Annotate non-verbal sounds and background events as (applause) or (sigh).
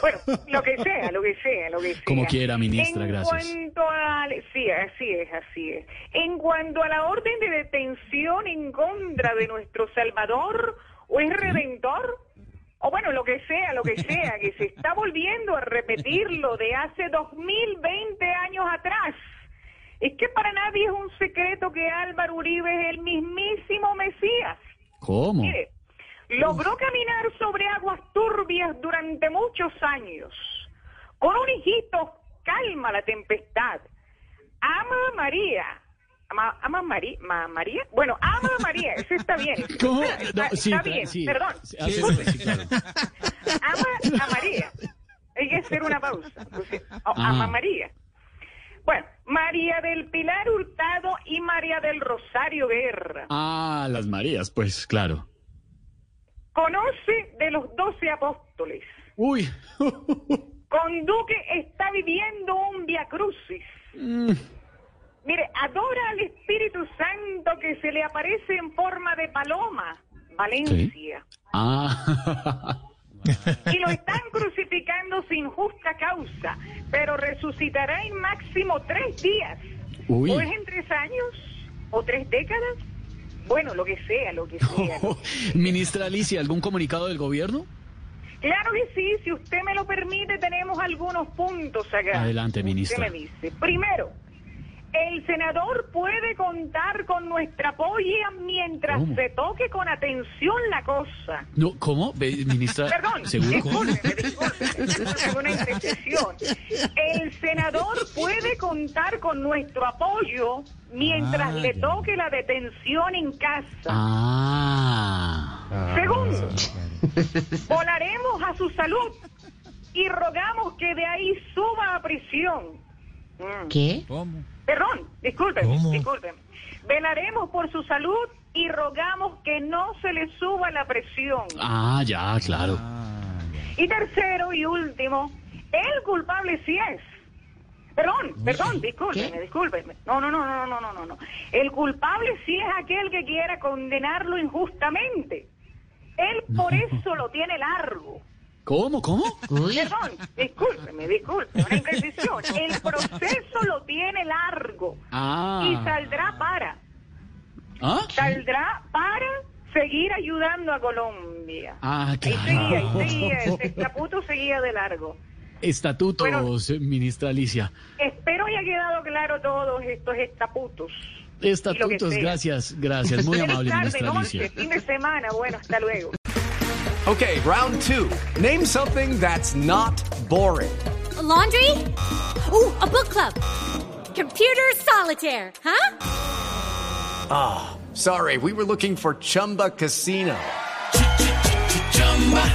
Bueno, lo que sea, lo que sea, lo que sea. Como quiera, ministra, en gracias. Cuanto a, sí, así es, así es. En cuanto a la orden de detención en contra de nuestro Salvador, o es redentor, o bueno, lo que sea, lo que (laughs) sea, que se está volviendo a repetir lo de hace 2020 años atrás. Es que para nadie es un secreto que Álvaro Uribe es el mismísimo Mesías. ¿Cómo? Mire, logró caminar sobre aguas turbias durante muchos años. Con un hijito calma la tempestad. Ama a María. Ama, ama María, Ma- María. Bueno, ama a María, eso está bien. (laughs) ¿Cómo? Está, No, sí, está tra- bien, sí. perdón. Sí, claro. (laughs) Ama a María. Hay que hacer una pausa. Entonces, oh, Ah. ama a María. Bueno, María del Pilar Hurtado y María del Rosario Guerra. Ah, las Marías, pues claro. De los doce apóstoles. Uy. (laughs) Con Duque está viviendo un Via Crucis. Mire, adora al Espíritu Santo que se le aparece en forma de paloma. Valencia. Ah. (laughs) Y lo están crucificando sin justa causa, pero resucitará en máximo tres días. Uy. ¿O es en tres años? ¿O tres décadas? Bueno, lo que (laughs) sea, lo que sea. Ministra Alicia, ¿algún comunicado del gobierno? Claro que sí, si usted me lo permite, tenemos algunos puntos acá. Adelante, ministra. Usted me dice. Primero, el senador puede contar con nuestra apoya mientras ¿Cómo? se toque con atención la cosa. No, ¿cómo? Ministra, (laughs) Perdón, discúlpeme, (laughs) discúlpeme, una indecisión. El senador puede contar con nuestro apoyo mientras le toque la detención en casa. Ah. Segundo, volaremos a su salud y rogamos que de ahí suba a prisión. Mm. ¿Qué? Perdón, discúlpeme, discúlpeme. Velaremos por su salud y rogamos que no se le suba la presión. Ah, ya, claro. Y tercero y último, el culpable sí es. Perdón, perdón, discúlpeme, discúlpeme. No, no, no, no, no, no, no, no. El culpable sí es aquel que quiera condenarlo injustamente. Él por eso lo tiene largo. ¿Cómo, cómo? Uy, Perdón, discúlpeme, discúlpeme, una imprecisión. El proceso lo tiene largo y Ah. saldrá para, ¿Ah? saldrá para seguir ayudando a Colombia. Ah, Ahí seguía, ahí claro. seguía, (laughs) ese escaputo seguía de largo. Estatutos, ministra Alicia. Espero haya quedado claro todos estos estatutos. Estatutos, gracias, gracias. Muy amable, tarde, ministra noche, Alicia. fin de semana, bueno, hasta luego. Okay, round two. Name something that's not boring. A laundry? Ooh, a book club. Computer solitaire, huh? Sorry, we were looking for Chumba Casino.